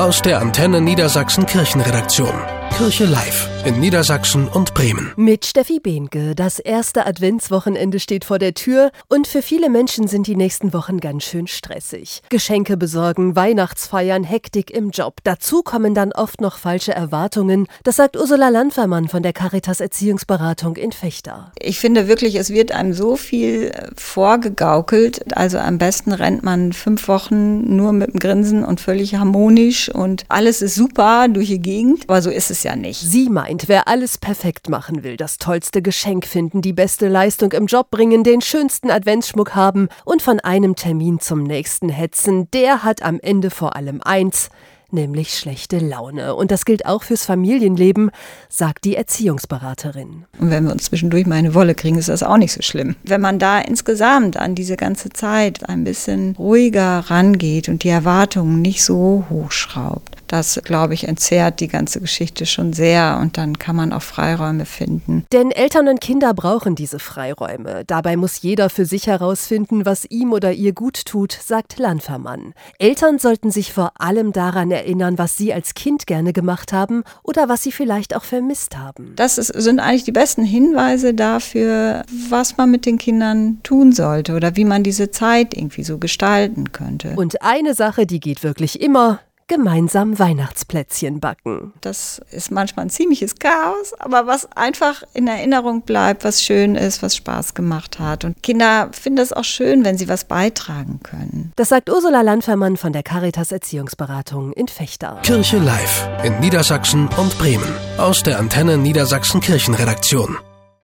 Aus der Antenne Niedersachsen Kirchenredaktion. Kirche Live in Niedersachsen und Bremen. Mit Steffi Behnke. Das erste Adventswochenende steht vor der Tür und für viele Menschen sind die nächsten Wochen ganz schön stressig. Geschenke besorgen, Weihnachtsfeiern, Hektik im Job. Dazu kommen dann oft noch falsche Erwartungen. Das sagt Ursula Landfermann von der Caritas Erziehungsberatung in Fechter. Ich finde wirklich, es wird einem so viel vorgegaukelt. Also am besten rennt man fünf Wochen nur mit dem Grinsen und völlig harmonisch und alles ist super durch die Gegend. Aber so ist es ja nicht. Sie meint, wer alles perfekt machen will, das tollste Geschenk finden, die beste Leistung im Job bringen, den schönsten Adventsschmuck haben und von einem Termin zum nächsten hetzen, der hat am Ende vor allem eins, nämlich schlechte Laune. Und das gilt auch fürs Familienleben, sagt die Erziehungsberaterin. Und wenn wir uns zwischendurch mal eine Wolle kriegen, ist das auch nicht so schlimm. Wenn man da insgesamt an diese ganze Zeit ein bisschen ruhiger rangeht und die Erwartungen nicht so hochschraubt, das, glaube ich, entzerrt die ganze Geschichte schon sehr und dann kann man auch Freiräume finden. Denn Eltern und Kinder brauchen diese Freiräume. Dabei muss jeder für sich herausfinden, was ihm oder ihr gut tut, sagt Landfermann. Eltern sollten sich vor allem daran erinnern, was sie als Kind gerne gemacht haben oder was sie vielleicht auch vermisst haben. Das ist, sind eigentlich die besten Hinweise dafür, was man mit den Kindern tun sollte oder wie man diese Zeit irgendwie so gestalten könnte. Und eine Sache, die geht wirklich immer, gemeinsam Weihnachtsplätzchen backen. Das ist manchmal ein ziemliches Chaos, aber was einfach in Erinnerung bleibt, was schön ist, was Spaß gemacht hat. Und Kinder finden es auch schön, wenn sie was beitragen können. Das sagt Ursula Landfermann von der Caritas Erziehungsberatung in Fechter. Kirche Live in Niedersachsen und Bremen. Aus der Antenne Niedersachsen Kirchenredaktion.